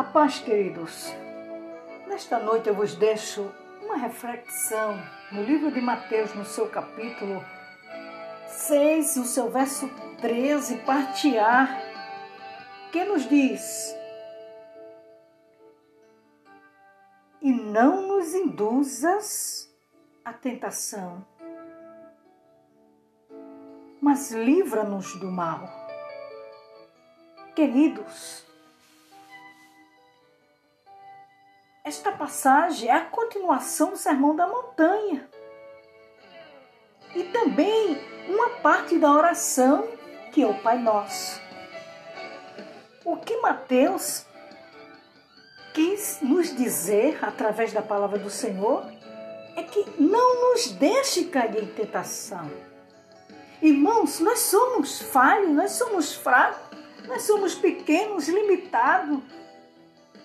A paz, queridos. Nesta noite eu vos deixo uma reflexão no livro de Mateus, no seu capítulo 6, no seu verso 13, parte A, que nos diz: E não nos induzas à tentação, mas livra-nos do mal. Queridos, esta passagem é a continuação do Sermão da Montanha. E também uma parte da oração que é o Pai Nosso. O que Mateus quis nos dizer através da palavra do Senhor é que não nos deixe cair em tentação. Irmãos, nós somos falhos, nós somos fracos, nós somos pequenos, limitados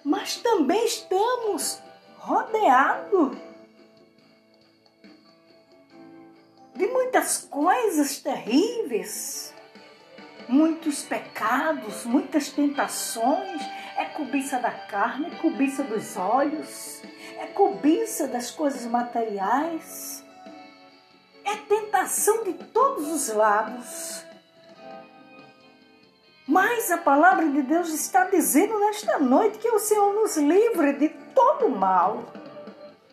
mas também estamos rodeados de muitas coisas terríveis, muitos pecados, muitas tentações. É cobiça da carne, é cobiça dos olhos, é cobiça das coisas materiais, é tentação de todos os lados. Mas a palavra de Deus está dizendo nesta noite que o Senhor nos livre de todo mal.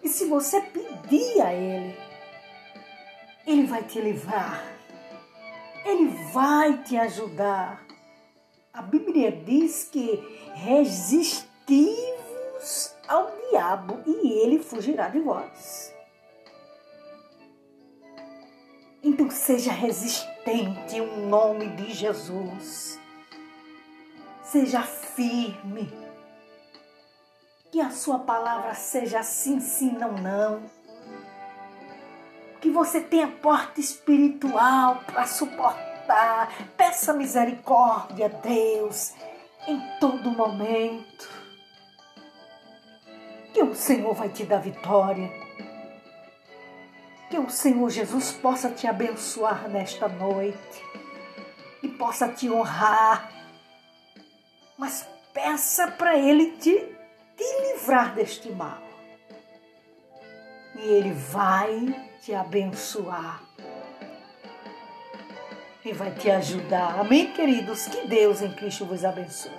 E se você pedir a Ele, Ele vai te livrar. Ele vai te ajudar. A Bíblia diz que resistivos ao diabo e ele fugirá de vós. Então seja resistente em nome de Jesus. Seja firme. Que a sua palavra seja sim, sim, não, não. Que você tenha porta espiritual para suportar. Peça misericórdia Deus em todo momento. Que o Senhor vai te dar vitória. Que o Senhor Jesus possa te abençoar nesta noite e possa te honrar mas peça para Ele te, te livrar deste mal. E Ele vai te abençoar e vai te ajudar. Amém, queridos? Que Deus em Cristo vos abençoe.